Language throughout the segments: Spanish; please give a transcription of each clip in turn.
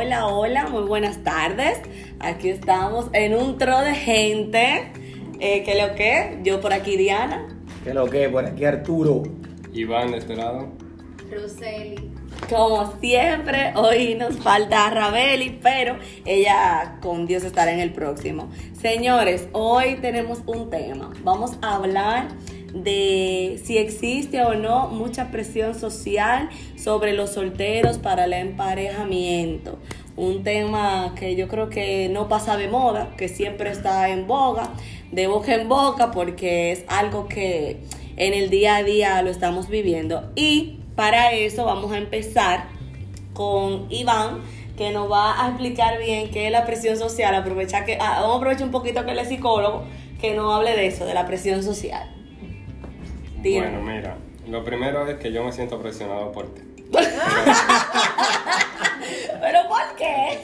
Hola, hola, muy buenas tardes. Aquí estamos en un tro de gente. Eh, ¿Qué lo que? Yo por aquí, Diana. ¿Qué lo que? Por aquí Arturo. Iván de este lado. Roseli. Como siempre, hoy nos falta Rabeli, pero ella con Dios estará en el próximo. Señores, hoy tenemos un tema. Vamos a hablar de si existe o no mucha presión social sobre los solteros para el emparejamiento. Un tema que yo creo que no pasa de moda, que siempre está en boga, de boca en boca, porque es algo que en el día a día lo estamos viviendo. Y para eso vamos a empezar con Iván, que nos va a explicar bien qué es la presión social. Aprovecha que, ah, vamos a aprovechar un poquito que él es psicólogo, que nos hable de eso, de la presión social. Dime. Bueno, mira, lo primero es que yo me siento presionado por ti. ¿Pero por qué?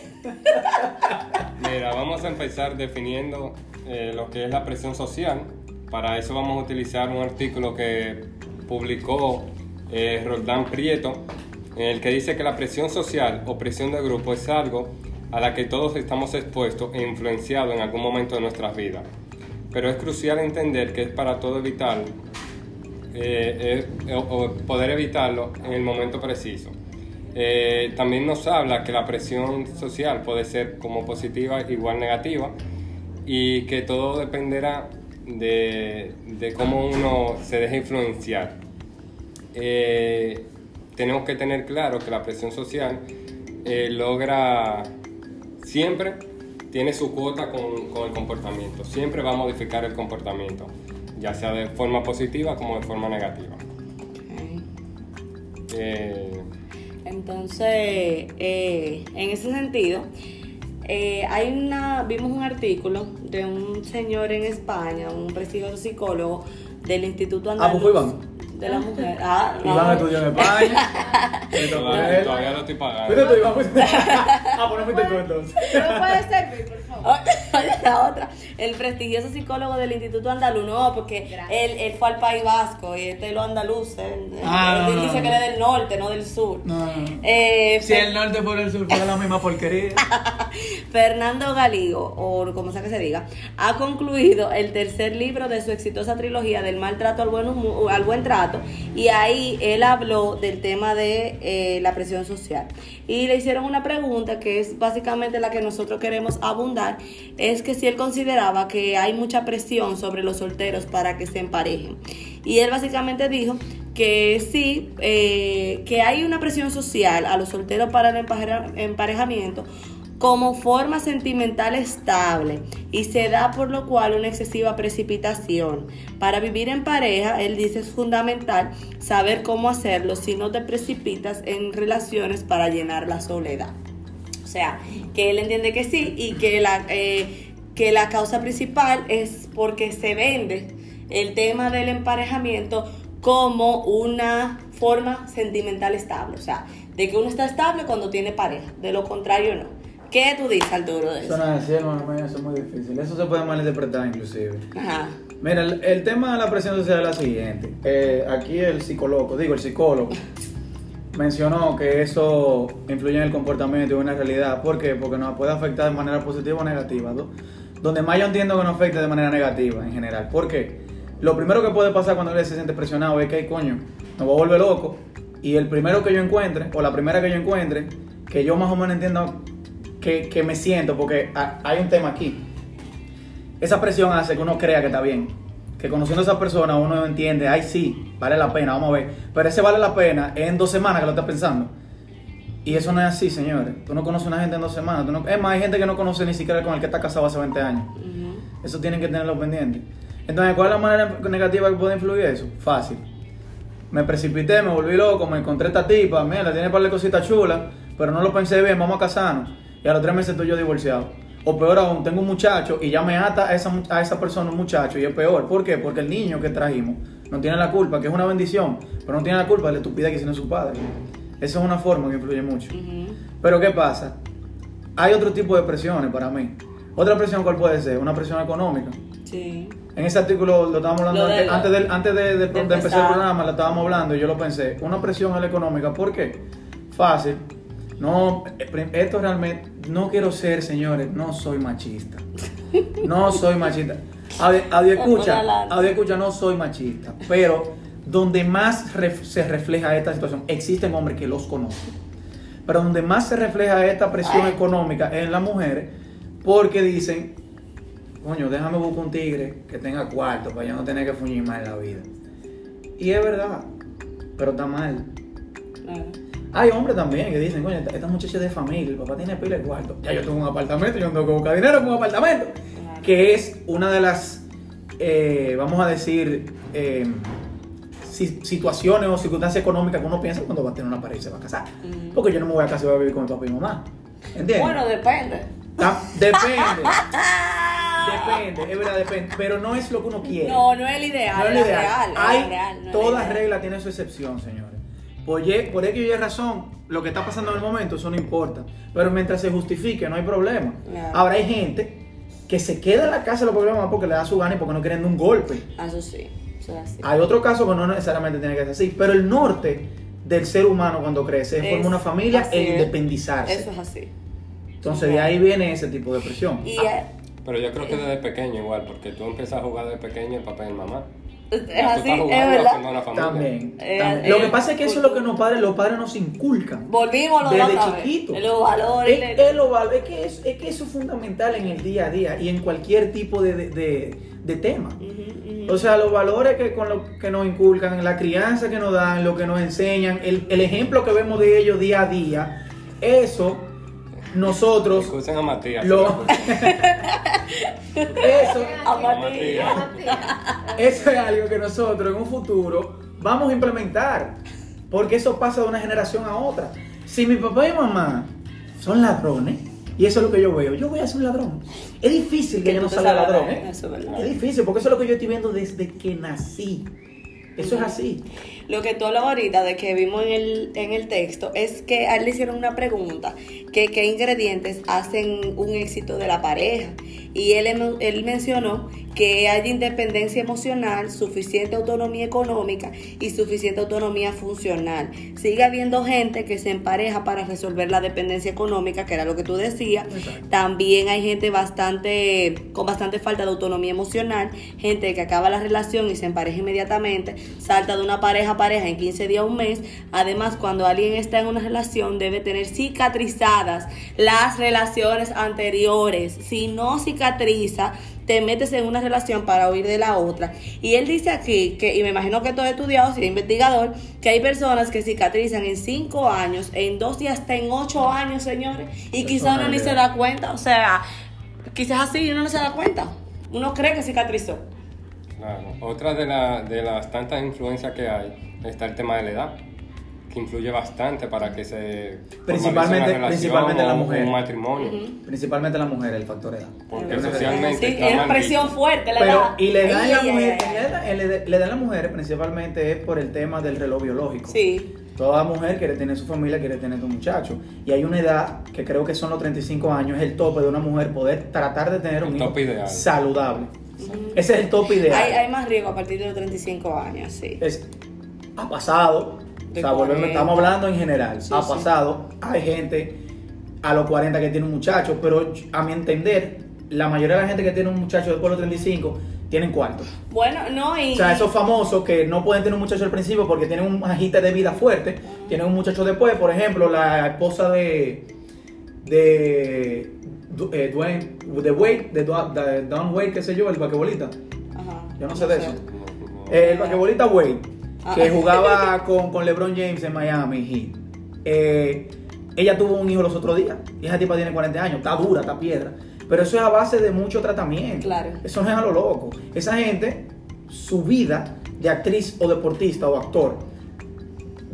Mira, vamos a empezar definiendo eh, lo que es la presión social. Para eso vamos a utilizar un artículo que publicó eh, Roldán Prieto, en el que dice que la presión social o presión de grupo es algo a la que todos estamos expuestos e influenciados en algún momento de nuestras vidas. Pero es crucial entender que es para todo evitar eh, eh, o, poder evitarlo en el momento preciso. Eh, también nos habla que la presión social puede ser como positiva igual negativa y que todo dependerá de, de cómo uno se deja influenciar. Eh, tenemos que tener claro que la presión social logra siempre tiene su cuota con, con el comportamiento, siempre va a modificar el comportamiento, ya sea de forma positiva como de forma negativa. Eh, Entonces, eh, en ese sentido, eh, hay una, vimos un artículo de un señor en España, un prestigioso psicólogo del Instituto Ah, pues Andaluz fue Iván. de la Mujer. Ah, no. Iván estudió en España. Todavía, todavía lo estoy pagando. Fuiste tú, Iván. fuiste- Ah, pues no fuiste tú entonces. ¿No puede servir? Oye, la otra, el prestigioso psicólogo del Instituto Andaluz, no, porque él, él fue al País Vasco y este es lo andaluz, él, Ah, él no, dice no, que no. es del norte, no del sur. No, no, no. Eh, Si el norte por el sur fuera la misma porquería. Fernando Galigo, o como sea que se diga, ha concluido el tercer libro de su exitosa trilogía del maltrato al buen, humo- al buen trato y ahí él habló del tema de eh, la presión social. Y le hicieron una pregunta que es básicamente la que nosotros queremos abundar, es que si él consideraba que hay mucha presión sobre los solteros para que se emparejen. Y él básicamente dijo que sí, eh, que hay una presión social a los solteros para el empareja- emparejamiento como forma sentimental estable y se da por lo cual una excesiva precipitación. Para vivir en pareja, él dice es fundamental saber cómo hacerlo si no te precipitas en relaciones para llenar la soledad. O sea, que él entiende que sí y que la, eh, que la causa principal es porque se vende el tema del emparejamiento como una forma sentimental estable. O sea, de que uno está estable cuando tiene pareja, de lo contrario no. ¿Qué tú dices, Arturo, de Eso eso? no es así, hermano eso es muy difícil. Eso se puede malinterpretar inclusive. Ajá. Mira, el, el tema de la presión social es la siguiente. Eh, aquí el psicólogo, digo el psicólogo, mencionó que eso influye en el comportamiento y en una realidad. ¿Por qué? Porque nos puede afectar de manera positiva o negativa. ¿no? Donde más yo entiendo que nos afecta de manera negativa en general. ¿Por qué? Lo primero que puede pasar cuando él se siente presionado es que, "Ay, coño, me voy a volver loco. Y el primero que yo encuentre, o la primera que yo encuentre, que yo más o menos entiendo que, que me siento, porque ha- hay un tema aquí esa presión hace que uno crea que está bien. Que conociendo a esa persona uno entiende, ay sí, vale la pena, vamos a ver. Pero ese vale la pena en dos semanas que lo estás pensando. Y eso no es así, señores. Tú no conoces a una gente en dos semanas. Tú no- es más, hay gente que no conoce ni siquiera con el que está casado hace 20 años. Eso tienen que tenerlo pendiente. Entonces, ¿cuál es la manera negativa que puede influir eso? Fácil. Me precipité, me volví loco, me encontré esta tipa, mira, tiene un par de cositas chulas, pero no lo pensé bien, vamos a casarnos. Y a los tres meses estoy yo divorciado. O peor aún, tengo un muchacho y ya me ata a esa, a esa persona un muchacho y es peor. ¿Por qué? Porque el niño que trajimos no tiene la culpa, que es una bendición, pero no tiene la culpa de la estupidez que hicieron su padre. Esa es una forma que influye mucho. Pero ¿qué pasa? Hay otro tipo de presiones para mí. Otra presión, ¿cuál puede ser? Una presión económica. Sí. En ese artículo lo estábamos hablando Lo de antes, del- antes de, de- de empezar empezar. el programa, lo estábamos hablando y yo lo pensé. Una presión es la económica, ¿por qué? Fácil. No, eh, esto realmente, no quiero ser, señores, no soy machista. No soy machista. Audio, audio escucha, audio escucha, no soy machista. Pero donde más ref- se refleja esta situación, existen hombres que los conocen. Pero donde más se refleja esta presión económica es en las mujeres, porque dicen, coño, déjame buscar un tigre que tenga cuarto para yo no tener que fuñir más en la vida. Y es verdad, pero está mal. Claro. Hay hombres también que dicen, coño, esta, esta muchacha es de familia, el papá tiene pila de cuarto. Ya yo tengo un apartamento, yo no tengo que buscar dinero para un apartamento. Claro. Que es una de las, eh, vamos a decir, eh, si- situaciones o circunstancias económicas que uno piensa cuando va a tener una pareja y se va a casar. Porque yo no me voy a casar y voy a vivir con mi papá y mi mamá. ¿Entiendes? Bueno, depende. Ta- depende. depende, es verdad, depende. Pero no es lo que uno quiere. No, no es el ideal, No es lo ideal. real, Hay, real, no toda regla tiene su excepción, señores. Por, ye- por X y razón, lo que está pasando en el momento, eso no importa. Pero mientras se justifique, no hay problema. Ahora hay gente que se queda en la casa de los problemas porque le da su gana y porque no quieren de un golpe. Ah, Eso sí, eso es así. Hay otro caso que no necesariamente tiene que ser así. Pero el norte del ser humano cuando crece es formar una familia así e es. independizarse. Eso es así. Entonces de ahí viene ese tipo de presión. Y eh, Pero yo creo que desde pequeño igual, porque tú empiezas a jugar desde pequeño el papá y el mamá. Es así, es verdad. También, Eh, también. eh, Lo que pasa es que eso es lo que nos padres, los padres nos inculcan. Volvimos a lo de desde otra vez. chiquito. Los valores. Es, es lo es que es, es que eso es fundamental en el día a día y en cualquier tipo de, de, de- de tema. O sea, los valores que, con lo que nos inculcan, la crianza que nos dan, lo que nos enseñan, el, el ejemplo que vemos de ellos día a día, eso nosotros, Escuchen a Matías. lo, eso, A Matías. Eso es algo que nosotros en un futuro vamos a implementar. Porque eso pasa de una generación a otra. Si mi papá y mamá son ladrones, y eso es lo que yo veo, yo voy a ser un ladrón. Es difícil que, Que yo no salga ladrón. ¿eh? eso. Es difícil, porque eso es lo que yo estoy viendo desde que nací. Eso es así. Lo que tú hablabas ahorita de que vimos en el, en el texto es que a él le hicieron una pregunta, que qué ingredientes hacen un éxito de la pareja. Y él, em- él mencionó que hay independencia emocional, suficiente autonomía económica y suficiente autonomía funcional. Sigue habiendo gente que se empareja para resolver la dependencia económica, que era lo que tú decías. Exacto. También hay gente bastante con bastante falta de autonomía emocional, gente que acaba la relación y se empareja inmediatamente, salta de una pareja pareja en 15 días o un mes. Además, cuando alguien está en una relación debe tener cicatrizadas las relaciones anteriores. Si no cicatriza, te metes en una relación para huir de la otra. Y él dice aquí, que, y me imagino que todo estudiado, si es investigador, que hay personas que cicatrizan en 5 años, en 2 y hasta en 8 años, señores, y Eso quizá es uno ni se da cuenta, o sea, quizás así uno no se da cuenta. Uno cree que cicatrizó. Claro. Otra de, la- de las tantas influencias que hay está el tema de la edad, que influye bastante para que se Principalmente- formalice una relación principalmente en la mujer. Un matrimonio. Principalmente la mujer, el factor edad. Porque socialmente Sí, está es mal presión visto. fuerte la Pero, edad. y le dan Ay, la mujer, le- le dan las mujeres principalmente es por el tema del reloj biológico. Sí. Toda mujer quiere tener su familia, quiere tener su muchacho. Y hay una edad que creo que son los 35 años, es el tope de una mujer poder tratar de tener un hijo ideal. saludable. Ese es el tope ideal. Hay, hay más riesgo a partir de los 35 años, sí. Es- ha pasado, De o sea, volvemos- 40. estamos hablando en general, Sí, ha sí. pasado, hay gente a los 40 que tiene un muchacho, pero a mi entender, la mayoría de la gente que tiene un muchacho después de los 35 tienen cuarto. Bueno, no, y. O sea, esos famosos que no pueden tener un muchacho al principio porque tienen un agite de vida fuerte, tienen un muchacho después, por ejemplo, la esposa de eh, Dwayne, de Wade, de, Don Wade, qué sé yo, el basquetbolista. Ajá, Yo no sé de eso. Eh, el basquetbolista Wade, que Ah. jugaba con, con LeBron James en Miami Heat. Eh, ella tuvo un hijo los otros días. Y esa tipa tiene 40 años, está dura, está piedra. Pero eso es a base de mucho tratamiento. Claro. Eso no es a lo loco. Esa gente, su vida de actriz o deportista o actor,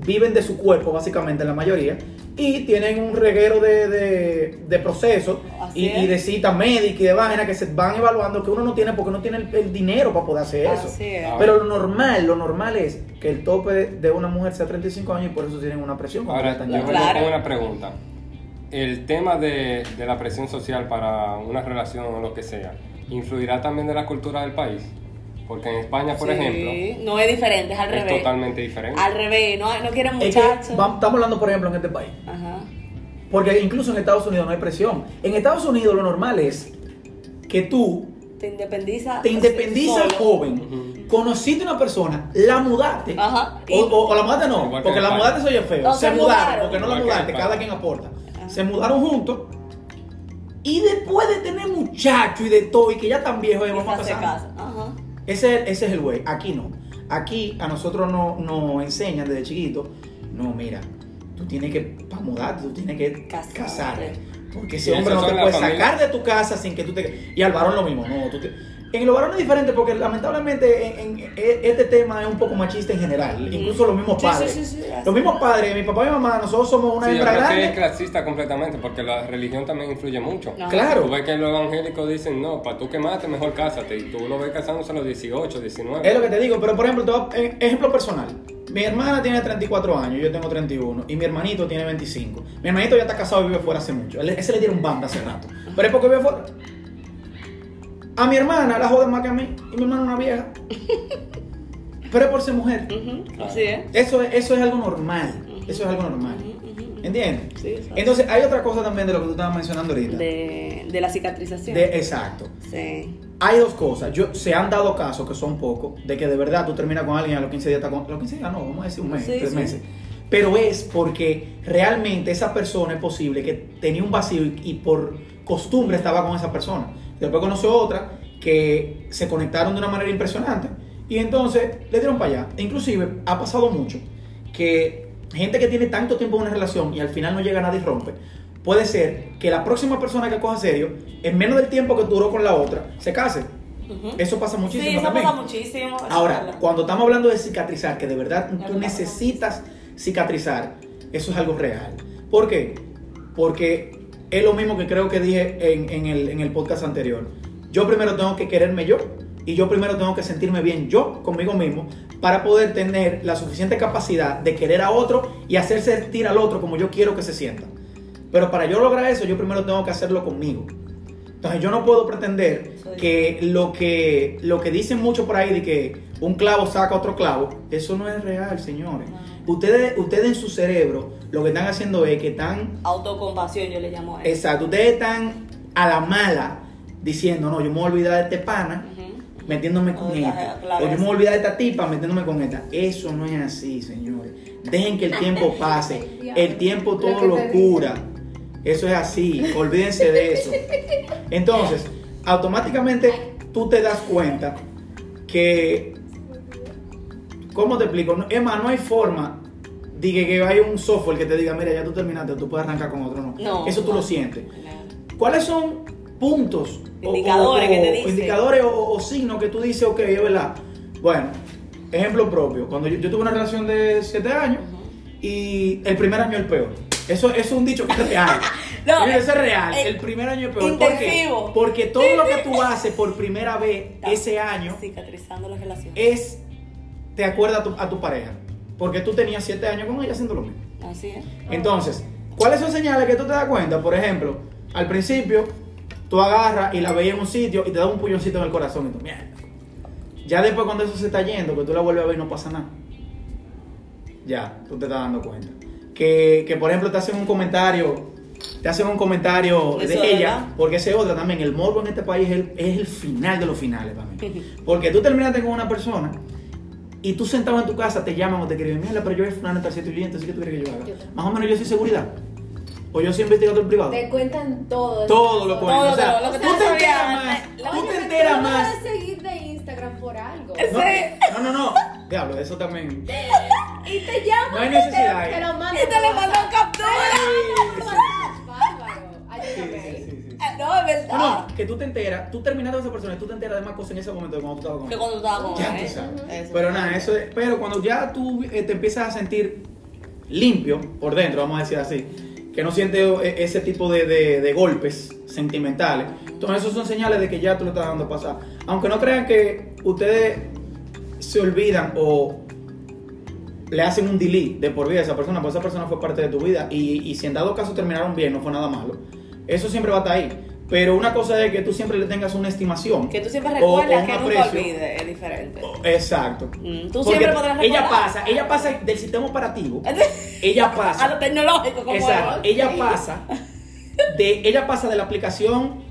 viven de su cuerpo, básicamente, la mayoría. Y tienen un reguero de, de, de procesos y, y de cita médica y de vaina que se van evaluando que uno no tiene porque no tiene el, el dinero para poder hacer eso. Así es. Pero lo normal, lo normal es que el tope de una mujer sea 35 años y por eso tienen una presión. cuando Ahora, están yo Claro. tengo una pregunta. El tema de, de la presión social para una relación o lo que sea, ¿influirá también de la cultura del país? Porque en España, por Sí, ejemplo, No es diferente, es al es revés. totalmente diferente. Al revés, no, no quieren Es que muchachos. estamos hablando, por ejemplo, en este país. Ajá. Porque incluso en Estados Unidos no hay presión. En Estados Unidos lo normal es que tú Te independiza. te independizas solo. joven, conociste una persona, la mudaste. Ajá. O, o- o la mudaste no, Igual porque la España. mudaste soy feo. No, se, se mudaron, mudaron. porque no la Igual mudaste, cada quien aporta. Ajá. Se mudaron juntos. Y después de tener muchachos y de todo, y que ya están viejos, y vamos a se casar. casa. Ajá. Ese, ese es el güey. Aquí no. Aquí a nosotros no- nos enseñan desde chiquito. No, mira, tú tienes que, para mudarte, tú tienes que Casarte. casarte. Porque ese hombre no te puede familia. sacar de tu casa sin que tú te... Y al varón lo mismo. No, tú te- En los varones es diferente porque lamentablemente en, en- e- este tema es un poco machista en general. Incluso los mismos padres. sí, sí, sí, los mismos padres, mi papá y mi mamá, nosotros somos una Sí, yo hembra creo que es grande. clasista completamente porque la religión también influye mucho. Claro. Tú ves que los evangélicos dicen, no, para tú quemarte, mejor cásate. Y tú lo ves casándose a los 18, 19. Es lo que te digo, pero por ejemplo, te voy a- eh, ejemplo personal. Mi hermana tiene 34 años, yo tengo 31, y mi hermanito tiene 25. Mi hermanito ya está casado y vive fuera hace mucho. Él- Ese le dieron banda hace rato. Pero es porque vive fuera. A mi hermana la joden más que a mí, y mi hermana es una vieja. Pero es por ser mujer. Así es. Eso, es- eso es algo normal. Eso es algo normal. ¿Entiendes? Sí. Entonces, hay otra cosa también de lo que tú estabas mencionando ahorita. De, de la cicatrización. De- exacto. Sí. Hay dos cosas. Yo, se han dado casos, que son pocos, de que de verdad tú terminas con alguien a los 15 días, está con, a los 15 días no, vamos a decir un mes, Sí, tres sí. meses. Pero es porque realmente esa persona es posible que tenía un vacío y, y por costumbre estaba con esa persona. Después conoció otra que se conectaron de una manera impresionante y entonces le dieron para allá. E Inclusive ha pasado mucho que gente que tiene tanto tiempo en una relación y al final no llega a nadie y rompe, puede ser que la próxima persona que coja serio, en menos del tiempo que duró con la otra, se case. Eso pasa muchísimo Sí, eso también. pasa muchísimo. eso Ahora, cuando estamos hablando de cicatrizar, que de verdad tú verdad. necesitas cicatrizar, eso es algo real. ¿Por qué? Porque es lo mismo que creo que dije en, en el, en el podcast anterior. Yo primero tengo que quererme yo y yo primero tengo que sentirme bien yo conmigo mismo para poder tener la suficiente capacidad de querer a otro y hacer sentir al otro como yo quiero que se sienta. Pero para yo lograr eso, yo primero tengo que hacerlo conmigo. Entonces yo no puedo pretender Soy- que lo que lo que dicen mucho por ahí de que un clavo saca otro clavo, eso no es real, señores. Ustedes, ustedes en su cerebro lo que están haciendo es que están, Autocompasión, yo le llamo a eso. exacto, ustedes están a la mala diciendo, no, yo me voy a olvidar de este pana metiéndome con esta. o yo me que voy a olvidar de esta tipa metiéndome con esta. Eso no es así, señores. Dejen que el tiempo pase. El tiempo todo Lo cura. Eso es así. Olvídense de eso. Entonces, automáticamente tú te das cuenta que. ¿Cómo te explico? Es más, no hay forma de que, que hay un software que te diga, mira, ya tú terminaste, tú puedes arrancar con otro. No. No, Eso tú no. lo sientes. No. ¿Cucuáles son puntos? o- Indicadores o- que te dicen. Indicadores o, signos que tú dices, ok, es verdad. Bueno, ejemplo propio. Cuando yo, yo tuve una relación de 7 años y el primer año el peor. Eso, eso es un dicho que es real. No, eso es real. eh, el primer año es peor. ¿Por qué? Porque todo lo que tú haces por primera vez ese año Cicatrizando la relación. es, te acuerda a tu, a tu pareja. Porque tú tenías 7 años con ella haciendo lo mismo. Así es. Entonces, ¿cuáles son señales que tú te das cuenta? Por ejemplo, al principio, tú agarras y la veías en un sitio y te da un puñoncito en el corazón y tú, mierda. Ya después cuando eso se está yendo, que tú la vuelves a ver y no pasa nada. Ya, tú te estás dando cuenta. Que, que, por ejemplo te hacen un comentario, te hacen un comentario de ella, verdad. porque ese otra también, el morbo en este país es el, es el final de los finales para mí. Porque tú terminaste con una persona y tú sentado en tu casa te llaman o te escriben, mira, pero yo soy fulano de tal sitio y entonces ¿qué tú quieres que yo haga? Yo. Más o menos yo soy seguridad. O yo soy investigador privado. Te cuentan todo. Todo lo cuento. Todo, o sea, todo, lo que tú tú te enteras más. la- Tú te enteras más. a seguir de Instagram por algo. No, no, no, no. Diablo, eso también. Y te llaman. No hay y te- necesidad Te, lo mandan. Y te le mandan captura. Sí, sí. Bárbaro. Sí, Ayúdame No, es verdad. No, no, que tú te enteras, tú terminaste con esa persona y tú te enteras de más cosas en ese momento de cuando tú estabas con Que cuando tú estabas con Ya tú sabes. Eso. Pero nada, eso es, pero cuando ya tú eh, te empiezas a sentir limpio por dentro, vamos a decir así, que no sientes eh, ese tipo de, de- de golpes sentimentales, entonces esos son señales de que ya tú le estás dando pasar. Aunque no crean que ustedes se olvidan o le hacen un delete de por vida a esa persona, pues esa persona fue parte de tu vida y, y si en dado caso terminaron bien, no fue nada malo, eso siempre va a estar ahí. Pero una cosa es que tú siempre le tengas una estimación. Que tú siempre recuerdas que nunca olvides, es diferente. Exacto. Mm, tú Porque siempre podrás Ella recordar. pasa, ella pasa del sistema operativo. ella A lo pasa. tecnológico, como Exacto. Ella pasa de ella pasa de la aplicación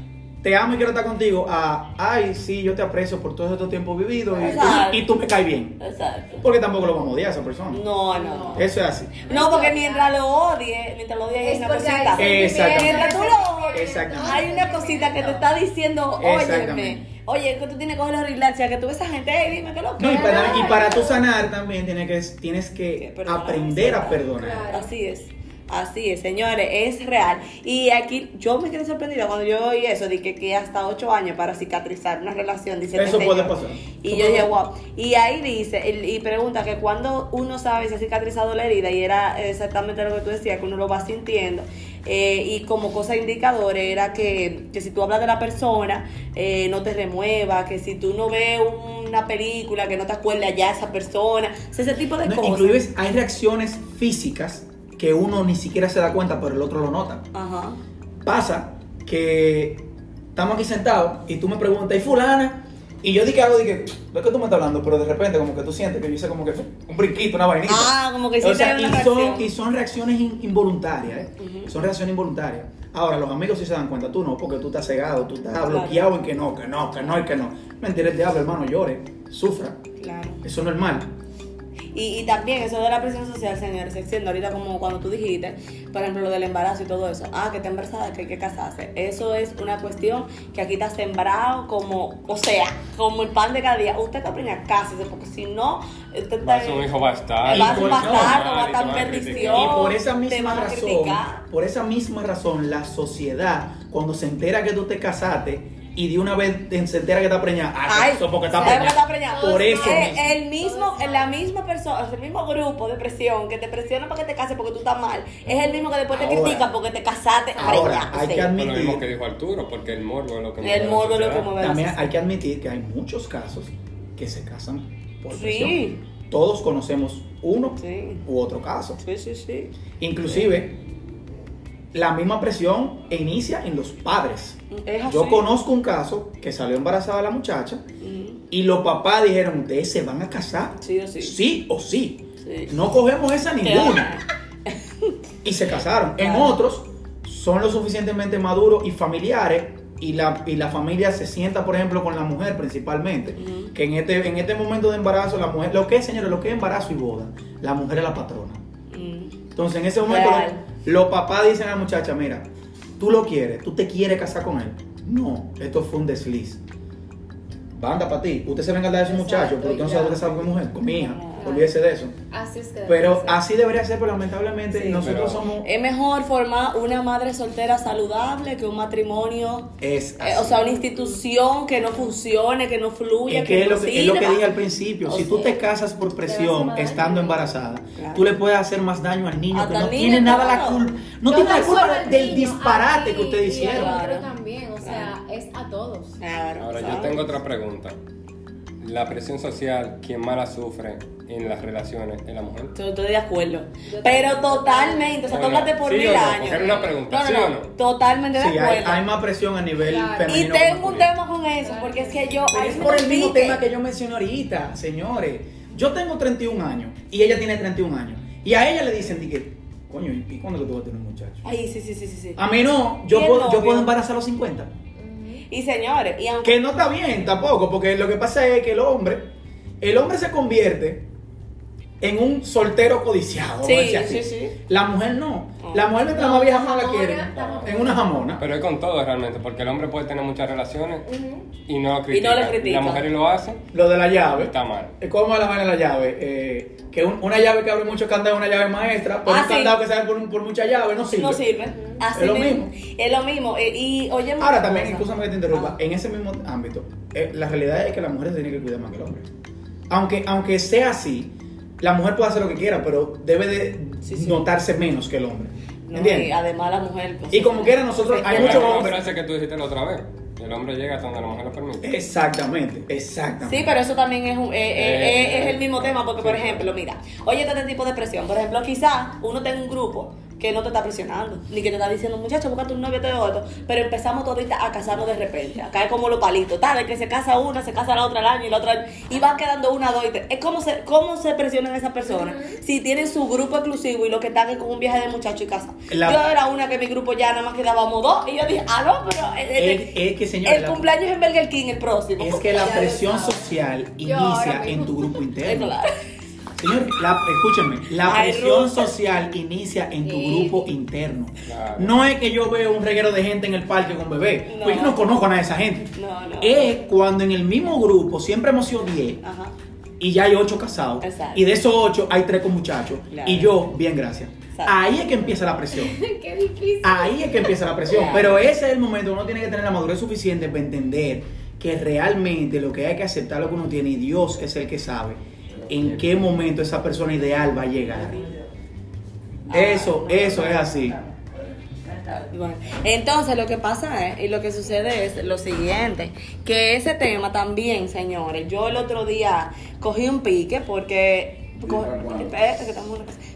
te amo y quiero estar contigo a ay, sí, yo te aprecio por todo este tiempo vivido y, y tú me caes bien. Exacto. Porque tampoco lo vamos a odiar a esa persona. No, no. Eso es así. No, porque mientras lo odie, mientras lo odie hay Es una cosita. Exactamente. Mientras tú lo odies, Exactamente. hay una cosita que te está diciendo, óyeme, oye, que tú tienes que cogerlo relax, ya que tú ves a esa gente, hey, dime qué lo que No, y es". para, y para tú sanar también tienes que, tienes Que que aprender a perdonar. Claro. Así es. Así es, señores, es real. Y aquí yo me quedé sorprendida cuando yo oí eso, de que, que hasta ocho años para cicatrizar una relación, dice Eso puede señor. pasar. Y yo dije, wow. Y ahí dice, y pregunta que cuando uno sabe si ha cicatrizado la herida, y era exactamente lo que tú decías, que uno lo va sintiendo, eh, y como cosa indicadora era que, que si tú hablas de la persona, eh, no te remueva, que si tú no ves una película, que no te acuerdas ya esa persona, o sea, ese tipo de No, cosas. inclusive hay reacciones físicas que uno ni siquiera se da cuenta, pero el otro lo nota. Ajá. Pasa que estamos aquí sentados y tú me preguntas, ¿y fulana? Y yo dije algo, dije, ¿de qué tú me estás hablando? Pero de repente como que tú sientes que yo hice como que un brinquito, una vainita. Ah, como que o sea, y son, y son reacciones in- involuntarias, ¿eh? Son reacciones involuntarias. Ahora, los amigos sí se dan cuenta, tú no, porque tú estás cegado, tú estás Claro. bloqueado en que no, que no, que no y que no. Mentira, el diablo, hermano, llore, sufra. Claro. Eso es normal. Y, y también eso de la presión social, señores, se extiende ahorita como cuando tú dijiste, por ejemplo, lo del embarazo y todo eso. Ah, que está embarazada, que hay que casarse. Eso es una cuestión que aquí está sembrado como, o sea, como el pan de cada día. Usted que aprende a casarse, porque si no, usted está... ser un hijo bastardo. Va a ser por- bastardo, va a estar te a perdición. Y por esa te misma razón, por esa misma razón, la sociedad, cuando se entera que tú te casaste y de una vez te- se entera que está preñada, ah, Ay, eso porque está ¿sabes por qué está preñada. preñada? Por eso Eh, mismo. el mismo, la misma persona, el mismo grupo de presión que te presiona para que te cases porque tú estás mal, es el mismo que después te critica porque te casaste ahora, preñada. hay Sí. que Por lo mismo que admitir, dijo Arturo, porque el morbo es lo que El morbo es lo que mueve. también hay que admitir que hay muchos casos que se casan por Sí. presión. Todos conocemos uno Sí. u otro caso. Sí, sí, sí. Inclusive, la misma presión inicia en los padres. Yo conozco un caso que salió embarazada la muchacha Ujú. y los papás dijeron, ustedes se van a casar. Sí o sí. Sí o sí. Sí. No cogemos esa ninguna. Y se casaron. En otros son lo suficientemente maduros y familiares y la, y la familia se sienta, por ejemplo, con la mujer principalmente. Que en este, en este momento de embarazo, la mujer, lo que es, señores, lo que es embarazo y boda, la mujer es la patrona. Mm. Entonces, en ese momento, Real. Los, papás dicen a la muchacha, mira, tú lo quieres, tú te quieres casar con él. No, esto fue un desliz. Banda para ti. Usted se venga a dar a ese Exacto, muchacho, porque usted no sabe ya. casar con mujer, con mi hija. Claro. Olvídese de eso. Así es que Pero ser. así debería ser, pero lamentablemente Sí, nosotros pero- somos. Es mejor formar una madre soltera saludable que un matrimonio, Es eh, o sea, una institución que no funcione, que no fluya, Es que es no lo que, es lo que sirva. dije al principio. O si tú sea, te casas por presión estando embarazada, Claro. tú le puedes hacer más daño al niño Hasta que no niño, tiene nada la culpa. No No tiene la culpa del niño, disparate que ustedes hicieron. Claro. también, o sea, es a todos. Claro, Ahora, yo tengo otra pregunta. La presión social, ¿quién más la sufre en las relaciones? ¿Es la mujer? Yo Estoy de acuerdo. Pero totalmente, o sea, Bueno, tómate por ¿sí mil no? años. Era una pregunta, No, ¿sí no, o no? Totalmente de Sí, hay, acuerdo. hay más presión a nivel Claro. femenino. y tengo un tema con eso, porque es que yo. Pero es por el mismo tema que yo mencioné ahorita, señores. Yo tengo 31 años y ella tiene 31 años. Y a ella le dicen, di que, coño, ¿y cuándo que tú vas a tener un muchacho? Ay, sí, sí, sí, sí. sí. A mí no, yo ¿Y el puedo, yo puedo embarazar a los 50. Y señores, y aunque. Que no está bien tampoco, porque lo que pasa es que el hombre, el hombre se convierte en un soltero codiciado. vamos Sí, a decir así. sí, sí. La mujer no. No. La mujer mientras No, más vieja la más la quiere. En una jamona. Pero es con todo realmente, porque el hombre puede tener muchas relaciones y no lo Y critica. no le critica. La mujer lo hace, Lo de la llave. está mal. Es como la vaina de la llave. eh, que un- una llave que abre muchos candados es una llave maestra, pero Ah, un sí. candado que sale por, por muchas llaves no sirve. No sirve. Así Es lo mismo. mismo. Es lo mismo. Eh, Y oye, Ahora también, escúchame que te interrumpa, Ah. en ese mismo ámbito, eh, la realidad es que la mujer se tiene que cuidar más que el hombre. Aunque, aunque sea así, la mujer puede hacer lo que quiera, pero debe de Sí, sí. notarse menos que el hombre. No, ¿Entiendes? y además la mujer. pues, Y como quiera nosotros, hay muchos hombres. que tú dijiste la otra vez. El hombre llega hasta donde la mujer lo permite. Exactamente, exactamente. Sí, pero eso también es, un- eh, eh, Eh, eh, es el mismo tema, porque por sí. ejemplo, mira, oye, este tipo de presión, por ejemplo, quizás uno tenga un grupo que no te está presionando, ni que te está diciendo, muchacho, busca tu novio, te otro, pero empezamos todita a casarnos de repente, a caer como los palitos, tal, de que se casa una, se casa la otra al año y la otra, y van quedando una, dos y tres. Es como se, cómo se presionan esas personas si tienen su grupo exclusivo y lo que están es con un viaje de muchacho y casa. La- Yo era una que mi grupo ya nada más quedábamos dos, y yo dije, ah, no, pero eh, eh, Es, es que, señor, el cumpleaños es en Burger King el próximo. es que la presión social inicia en tu grupo Eh, interno. claro. Señor, la, escúchenme, la Ay, presión social inicia en tu Sí. grupo interno. Claro. No es que yo veo un reguero de gente en el parque con bebé, No. pues yo no conozco a nadie de esa gente. No, no. Es cuando en el mismo grupo siempre hemos sido 10 Ajá. y ya hay 8 casados. Exacto. Y de esos 8 hay 3 con muchachos. Claro. Y yo, bien, gracias. Exacto. Ahí es que empieza la presión. Qué difícil. Ahí es que empieza la presión. Claro. Pero ese es el momento, uno tiene que tener la madurez suficiente para entender que realmente lo que hay que aceptar lo que uno tiene y Dios es el que sabe en qué momento esa persona ideal va a llegar. Eso, eso es así. Bueno, entonces lo que pasa es, y lo que sucede es lo siguiente, que ese tema también, señores, yo el otro día cogí un pique porque... casa.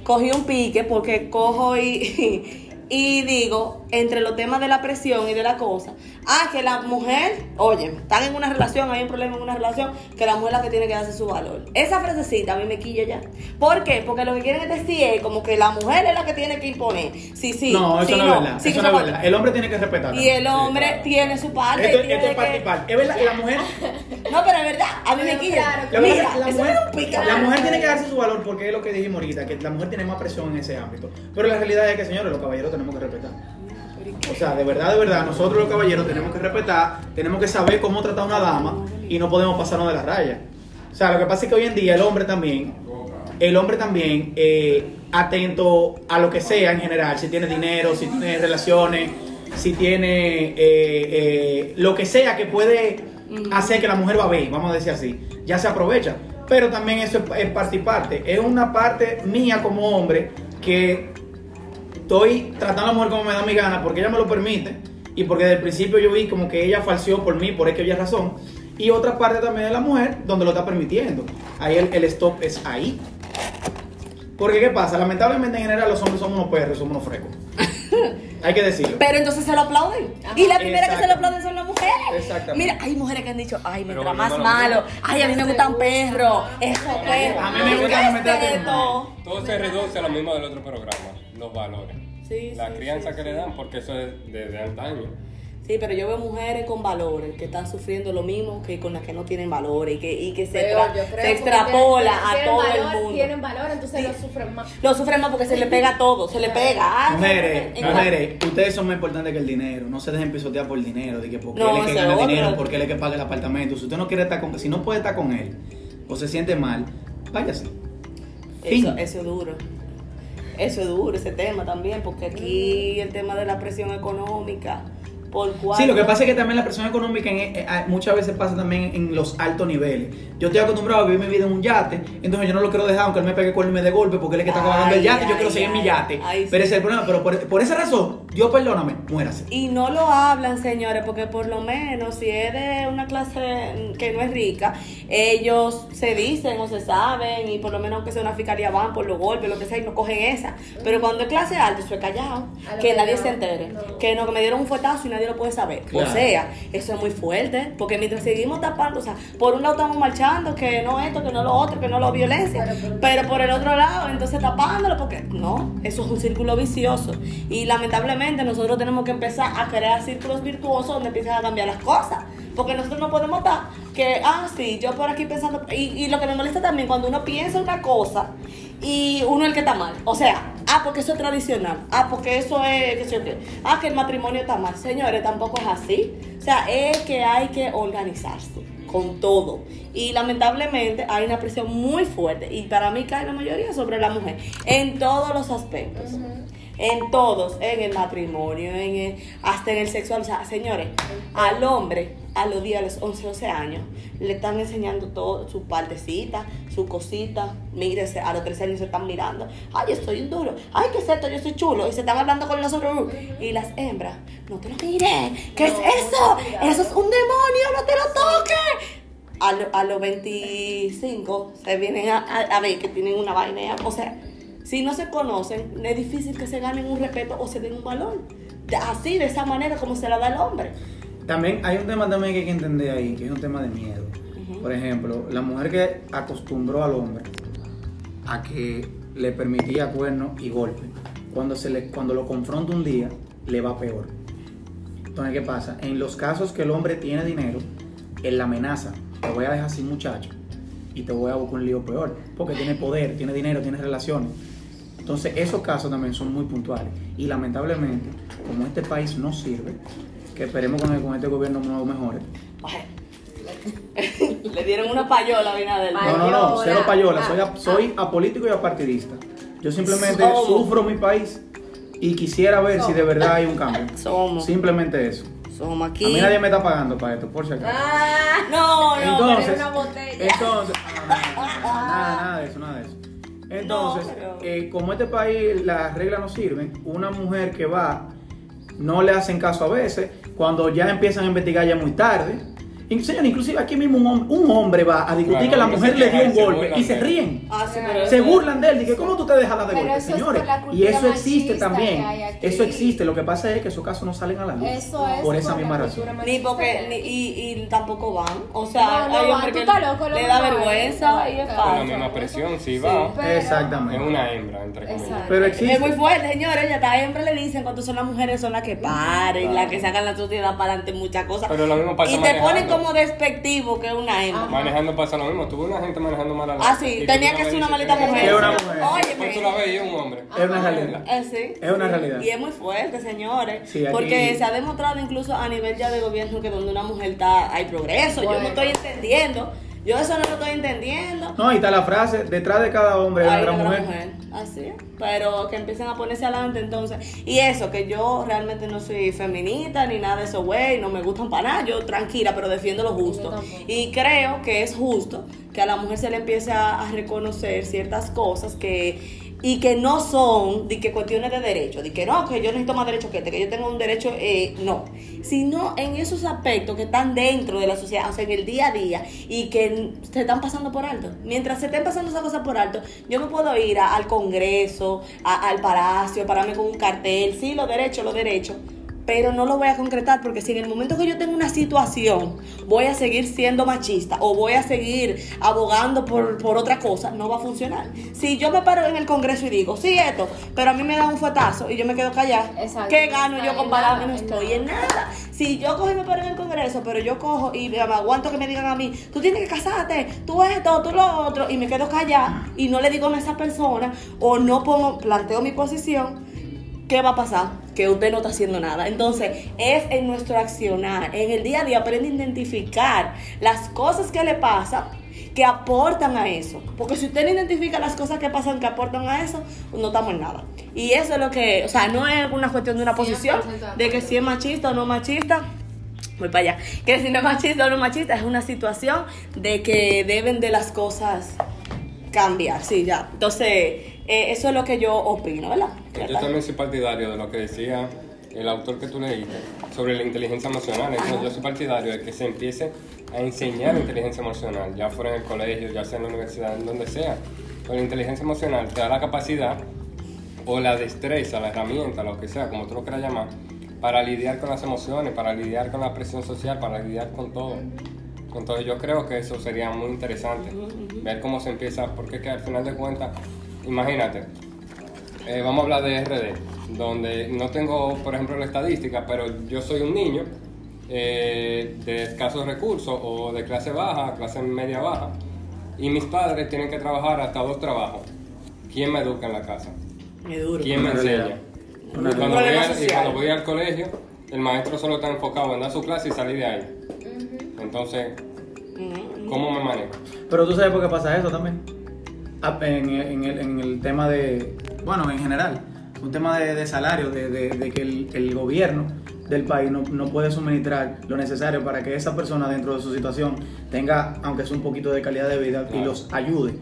Cogí un pique porque cojo y, y digo, entre los temas de la presión y de la cosa, ah, que la mujer, oye, están en una relación, hay un problema en una relación, que la mujer es la que tiene que darse su valor. Esa frasecita a mí me quilla ya. ¿Por qué? Porque lo que quieren decir es como que la mujer es la que tiene que imponer. Sí, sí. no, eso sí, no, es verdad. sí, eso no, es verdad. El hombre tiene que respetar. y el hombre claro. tiene su parte. Esto, tiene esto es que- parte y parte. Es verdad, la mujer, No, pero es verdad, a mí me quilla. claro, la, Mira, la eso mujer, es la mujer tiene que darse su valor porque es lo que dijimos ahorita, que la mujer tiene más presión en ese ámbito. Pero la realidad es que, señores, los caballeros tenemos que respetar. O sea, de verdad, de verdad, nosotros los caballeros tenemos que respetar, tenemos que saber cómo tratar a una dama y no podemos pasarnos de la raya. O sea, lo que pasa es que hoy en día el hombre también, el hombre también, eh, atento a lo que sea en general, si tiene dinero, si tiene relaciones, si tiene eh, eh, lo que sea que puede hacer que la mujer va a ver, vamos a decir así, ya se aprovecha. Pero también eso es, es parte y parte. Es una parte mía como hombre que estoy tratando a la mujer como me da mi gana porque ella me lo permite y porque desde el principio yo vi como que ella falseó por mí por X había razón y otra parte también de la mujer donde lo está permitiendo ahí el, el stop es ahí porque qué pasa lamentablemente en general los hombres somos unos perros somos unos frescos hay que decirlo Pero entonces se lo aplauden. Ajá. Y la primera que se lo aplauden son las mujeres. Exactamente. Mira, hay mujeres que han dicho, ay, Pero mientras más malo. Ay, a mí me gustan perros. Esos perros. A mí me gusta ¿Qué que me esto? Todo se reduce a lo mismo del otro programa, los valores. Sí, la sí, crianza sí, que sí. le dan, porque eso es desde antaño. Sí, pero yo veo mujeres con valores que están sufriendo lo mismo que con las que no tienen valores y que, y que se, tra- se extrapola tienen- a tienen todo valor, el mundo. Tienen valor, entonces lo sufren más. Lo sufren más porque se le pega todo, se le pega. Ah, Mujeres, mujeres, ustedes son más importantes que el dinero. No se dejen pisotear por el dinero. De que porque No, él es que gana otro. dinero, porque él es que paga el apartamento. Si usted no quiere estar con, si no puede estar con él o se siente mal, váyase. Fin. Eso, eso es duro. Eso es duro, ese tema también, porque aquí el tema de la presión económica, por. Sí, lo que pasa es que también la presión económica en- eh, muchas veces pasa también en los altos niveles. Yo estoy acostumbrado a vivir mi vida en un yate, entonces yo no lo quiero dejar aunque él me pegue cuerno y me dé golpe porque él es que está pagando el yate yo ay, quiero seguir en mi yate. ay, Pero sí. ese es el problema. Pero por, por esa razón, Dios perdóname, muérase. Y no lo hablan, señores, porque por lo menos si es de una clase que no es rica, ellos se dicen o se saben y por lo menos aunque sea una fiscalía van por los golpes, lo que sea, y no cogen esa. Pero cuando es clase alta, eso es callado, que que nadie no, se entere, no. que no, que me dieron un fuetazo y nadie lo puede saber. Claro. O sea, eso es muy fuerte, porque mientras seguimos tapando, o sea, por un lado estamos marchando, que no esto, que no lo otro, que no lo violencia, Pero por- pero por el otro lado, entonces tapándolo, porque no, eso es un círculo vicioso. Y lamentablemente nosotros tenemos que empezar a crear círculos virtuosos donde empiezan a cambiar las cosas. Porque nosotros no podemos estar que, ah, sí, yo por aquí pensando. Y, y lo que me molesta también cuando uno piensa una cosa y uno es el que está mal. O sea, ah, porque eso es tradicional. Ah, porque eso es. Ah, que el matrimonio está mal. Señores, tampoco es así. O sea, es que hay que organizarse con todo. Y lamentablemente hay una presión muy fuerte. Y para mí cae la mayoría sobre la mujer. En todos los aspectos. En todos, en el matrimonio, en el- hasta en el sexual. O sea, señores, al hombre, a los 10, a los 11, 12 años, le están enseñando todo, su partecita, su cosita. Mírese, a los 13 años se están mirando. Ay, yo soy un duro. Ay, ¿qué es esto? Yo soy chulo. Y se están hablando con nosotros. Y las hembras, no te lo mires. ¿Qué es eso? Eso es un demonio, no te lo toques. A, lo- a los 25 se vienen a, a- a ver que tienen una vaina. O sea, Si no se conocen, es difícil que se ganen un respeto o se den un valor. Así, de esa manera como se la da el hombre. También hay un tema también que hay que entender ahí, que es un tema de miedo. Por ejemplo, la mujer que acostumbró al hombre a que le permitía cuernos y golpes, cuando, se le, cuando lo confronta un día, le va peor. Entonces, ¿qué pasa? En los casos que el hombre tiene dinero, él la amenaza, te voy a dejar sin muchacho y te voy a buscar un lío peor, porque tiene poder, tiene dinero, tiene relaciones. Entonces, esos casos también son muy puntuales. Y lamentablemente, como este país no sirve, que esperemos con, con este gobierno nuevo mejore. Le dieron una payola a Abinader. No, no, no, cero payola. Soy, Ah, a- soy apolítico y apartidista. Yo simplemente Somos. sufro mi país y quisiera ver si de verdad hay un cambio. Somos. Simplemente eso. Somos A aquí. mí nadie me está pagando para esto, por si acaso. Ah, No, no, Entonces, una botella. entonces, nada, nada, nada de eso, nada de eso. Entonces, No, pero- eh, como este país las reglas no sirven, una mujer que va no le hacen caso a veces, cuando ya empiezan a investigar ya muy tarde. Señor, inclusive aquí mismo un, hom- un hombre va a discutir Claro, que la mujer le dio un golpe y se ríen. Ah, sí, pero Se eso- burlan de él, dije, ¿cómo tú te dejas la de golpe, es señores? la Y eso existe también. Eso existe, lo que pasa es que esos casos no salen a la luz. Eso es por esa por la misma razón. Ni porque, que ni, y, y tampoco van. O sea, No, no hay van. hombres Tú que estás loco, le da vergüenza y es Con la misma presión, si Sí. va, Pero- Exactamente. es una hembra, entre comillas. Pero Es existe. muy fuerte, señores. Ya está, siempre le dicen cuando son las mujeres son las que paren, las que sacan la sociedad para adelante, muchas cosas. Pero lo mismo pasa y te ponen manejando. Como despectivo que es una hembra. Manejando pasa lo mismo. Tuve una gente manejando mal a la Ah, sí, tenía que ser una maldita mujer. Es una mujer. Después tú la ves y es un hombre. Es una realidad. Eh, sí. Es una realidad. Y es muy fuerte, señores. Sí, aquí- Porque se ha demostrado incluso a nivel ya de gobierno que donde una mujer está, hay progreso. Yo no estoy entendiendo. Yo eso no lo estoy entendiendo. No, ahí está la frase, detrás de cada hombre hay una gran mujer. mujer. Así es. Pero que empiecen a ponerse adelante entonces. Y eso, que yo realmente no soy feminista ni nada de eso, güey. No me gustan para nada. Yo tranquila, pero defiendo lo justo. Y creo que es justo que a la mujer se le empiece a, a reconocer ciertas cosas que y que no son de que cuestiones de derecho, de que no, que yo necesito más derecho que este, que yo tengo un derecho, eh, no, sino en esos aspectos que están dentro de la sociedad, o sea, en el día a día y que se están pasando por alto. Mientras se estén pasando esas cosas por alto, yo me puedo ir a- al Congreso, a- al Palacio, pararme con un cartel, sí, los derechos, los derechos, pero no lo voy a concretar porque si en el momento que yo tengo una situación voy a seguir siendo machista o voy a seguir abogando por, por otra cosa, no va a funcionar. Si yo me paro en el Congreso y digo, sí, esto, pero a mí me da un fuetazo y yo me quedo callada, Exacto. ¿qué gano No yo nada, No estoy en nada. Si yo cojo y me paro en el Congreso, pero yo cojo y me aguanto que me digan a mí, tú tienes que casarte, tú esto, tú lo otro, y me quedo callada y no le digo a esa persona o no pongo, planteo mi posición, ¿qué va a pasar? Que usted no está haciendo nada. Entonces, es en nuestro accionar, en el día a día, aprende a identificar las cosas que le pasan que aportan a eso. Porque si usted no identifica las cosas que pasan que aportan a eso, no estamos en nada. Y eso es lo que, o sea, no es una cuestión de una posición, 100% de que si es machista o no machista. Voy para allá. Que si no es machista o no machista, es una situación de que deben de las cosas cambiar, sí, ya. Entonces, eh, eso es lo que yo opino, ¿verdad? Yo también soy partidario de lo que decía el autor que tú leíste sobre la inteligencia emocional. Entonces, yo soy partidario de que se empiece a enseñar inteligencia emocional, ya fuera en el colegio, ya sea en la universidad, en donde sea. Pero la inteligencia emocional te da la capacidad o la destreza, la herramienta, lo que sea, como tú lo quieras llamar, para lidiar con las emociones, para lidiar con la presión social, para lidiar con todo. Entonces yo creo que eso sería muy interesante, ver cómo se empieza, porque que al final de cuentas, imagínate, eh, vamos a hablar de RD, donde no tengo, por ejemplo, la estadística, pero yo soy un niño eh, de escasos recursos o de clase baja, clase media baja, y mis padres tienen que trabajar hasta dos trabajos. ¿Quién me educa en la casa? Me duro. ¿Quién me enseña? Cuando, voy al, y cuando voy al colegio, el maestro solo está enfocado en dar su clase y salir de ahí. Entonces, ¿cómo me manejo? Pero tú sabes por qué pasa eso también. Ah, En, en el, en el tema de, bueno, en general, un tema de, de salario, de, de- de que el, el gobierno del país no, no puede suministrar lo necesario para que esa persona dentro de su situación tenga, aunque sea un poquito de calidad de vida y los ayude.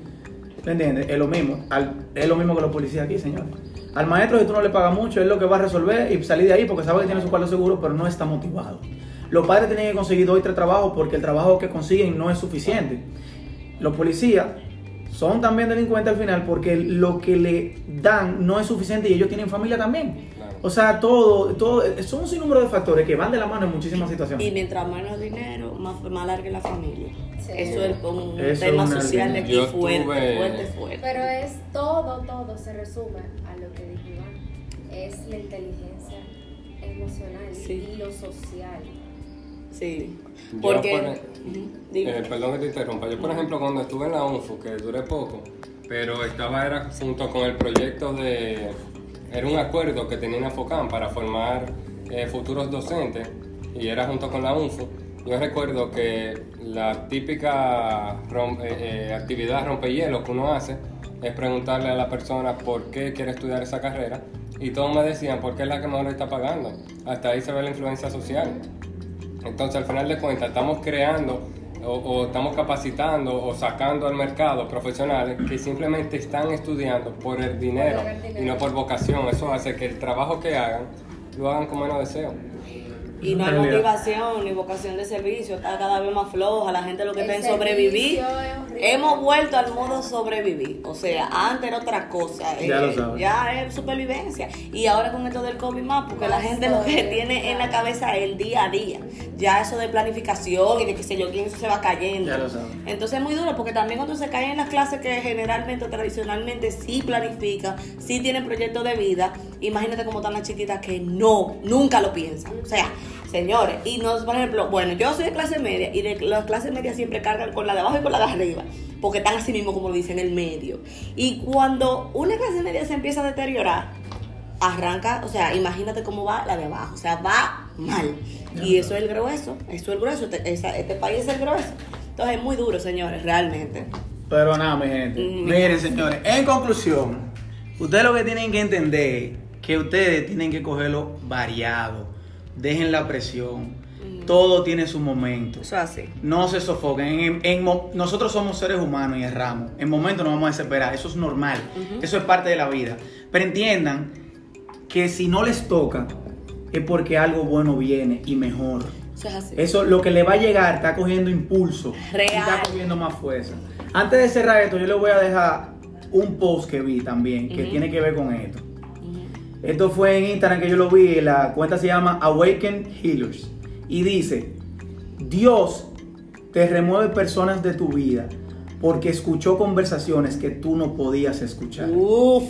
¿Me entiendes? Es lo mismo, al- es lo mismo que los policías aquí, señores. Al maestro, si tú no le pagas mucho, es lo que va a resolver y salir de ahí porque sabe que tiene su cuarto seguro, pero no está motivado. Los padres tienen que conseguir dos y tres trabajos porque el trabajo que consiguen no es suficiente. Los policías son también delincuentes al final porque lo que le dan no es suficiente y ellos tienen familia también. Claro. O sea, todo, todo, son un sinnúmero de factores que van de la mano en muchísimas situaciones. Y mientras menos dinero, más, más larga la familia. Sí. Eso es un Eso tema es social de aquí fuerte, tuve- fuerte, fuerte. Pero es todo, todo se resume a lo que dijo Iván. Es la inteligencia emocional Sí. y lo social. Sí. Porque. por-. Eh, perdón que te interrumpa. Yo, por ejemplo, cuando estuve en la UNFU, que duré poco, pero estaba era junto con el proyecto de... Era un acuerdo que tenía FOCAM para formar eh, futuros docentes y era junto con la UNFU. Yo recuerdo que la típica rom- eh, eh, actividad rompehielo que uno hace es preguntarle a la persona por qué quiere estudiar esa carrera y todos me decían porque es la que mejor le está pagando. Hasta ahí se ve la influencia social. Entonces, al final de cuentas, estamos creando o, o estamos capacitando o sacando al mercado profesionales que simplemente están estudiando por el dinero Por el dinero. y no por vocación. Eso hace que el trabajo que hagan lo hagan con menos deseo. Y no hay motivación ni vocación de servicio, está cada vez más floja, la gente lo que El está en sobrevivir. Hemos vuelto al modo sobrevivir, o sea, antes era otra cosa, Ya eh, lo sabes. ya es supervivencia. Y ahora con esto del COVID más, porque la gente lo que tiene en la cabeza es el día a día, ya eso de planificación y de qué sé yo, quién eso se va cayendo. Ya lo sabes. Entonces es muy duro porque también cuando se caen en las clases que generalmente o tradicionalmente sí planifican, sí tienen proyectos de vida, imagínate cómo están las chiquitas que no, nunca lo piensan. O sea, señores, y nos, por ejemplo, bueno, yo soy de clase media y de las clases medias siempre cargan con la de abajo y con la de arriba, porque están así mismo como lo dicen en el medio. Y cuando una clase media se empieza a deteriorar, arranca, o sea, imagínate cómo va la de abajo, o sea, va mal. Y eso es el grueso, eso es el grueso, este, este país es el grueso. Entonces es muy duro, señores, realmente. Pero nada, mi gente. Mm. Miren, señores, en conclusión, ustedes lo que tienen que entender que ustedes tienen que cogerlo variado. Dejen la presión. Todo tiene su momento. Eso es así. No se sofoquen. En- nosotros somos seres humanos y erramos. En momentos nos vamos a desesperar. Eso es normal. Eso es parte de la vida. Pero entiendan que si no les toca, es porque algo bueno viene y mejor. Eso es así. Eso, lo que le va a llegar, está cogiendo impulso. y Real. está cogiendo más fuerza. Antes de cerrar esto, yo le voy a dejar un post que vi también, que tiene que ver con esto. Esto fue en Instagram que yo lo vi, la cuenta se llama Awaken Healers. Y dice, Dios te remueve personas de tu vida porque escuchó conversaciones que tú no podías escuchar. Uf.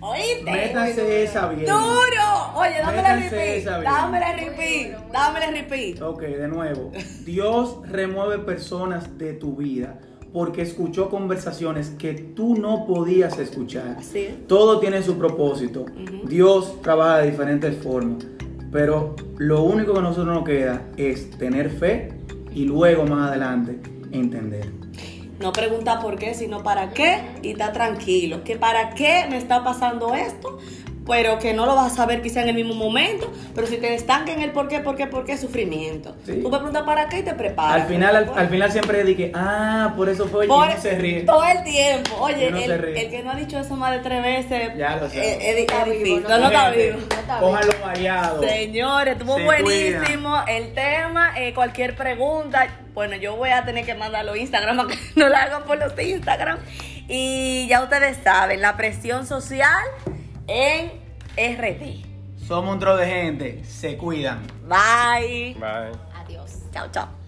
¿Oíste? Métanse esa bien. ¡Duro! Oye, dame la repeat. Dame la repeat. Dame la repeat. Ok, de nuevo. Dios remueve personas de tu vida porque escuchó conversaciones que tú no podías escuchar. Es. Todo tiene su propósito. Dios trabaja de diferentes formas. Pero lo único que a nosotros nos queda es tener fe y luego más adelante entender. No pregunta por qué, sino para qué y está tranquilo. Que para qué me está pasando esto, pero que no lo vas a saber quizá en el mismo momento. Pero si te estanca en el por qué, por qué, por qué, sufrimiento. Sí. Tú me preguntas para qué y te preparas. Al final, al, al final siempre dije, ah, por eso fue, y Por- no se ríe. Todo el tiempo. Oye, Y el, que no ha dicho eso más de tres veces Ya lo sé. es, Está difícil. no No, no está vivo. Cójanlo variado. Señores, estuvo Se buenísimo el tema. Eh, cualquier pregunta, bueno, yo voy a tener que mandarlo a Instagram para que no lo hagan por los Instagram. Y ya ustedes saben, la presión social en RD. Somos un tro de gente, se cuidan. Bye. Bye. Adiós. Chao, chao.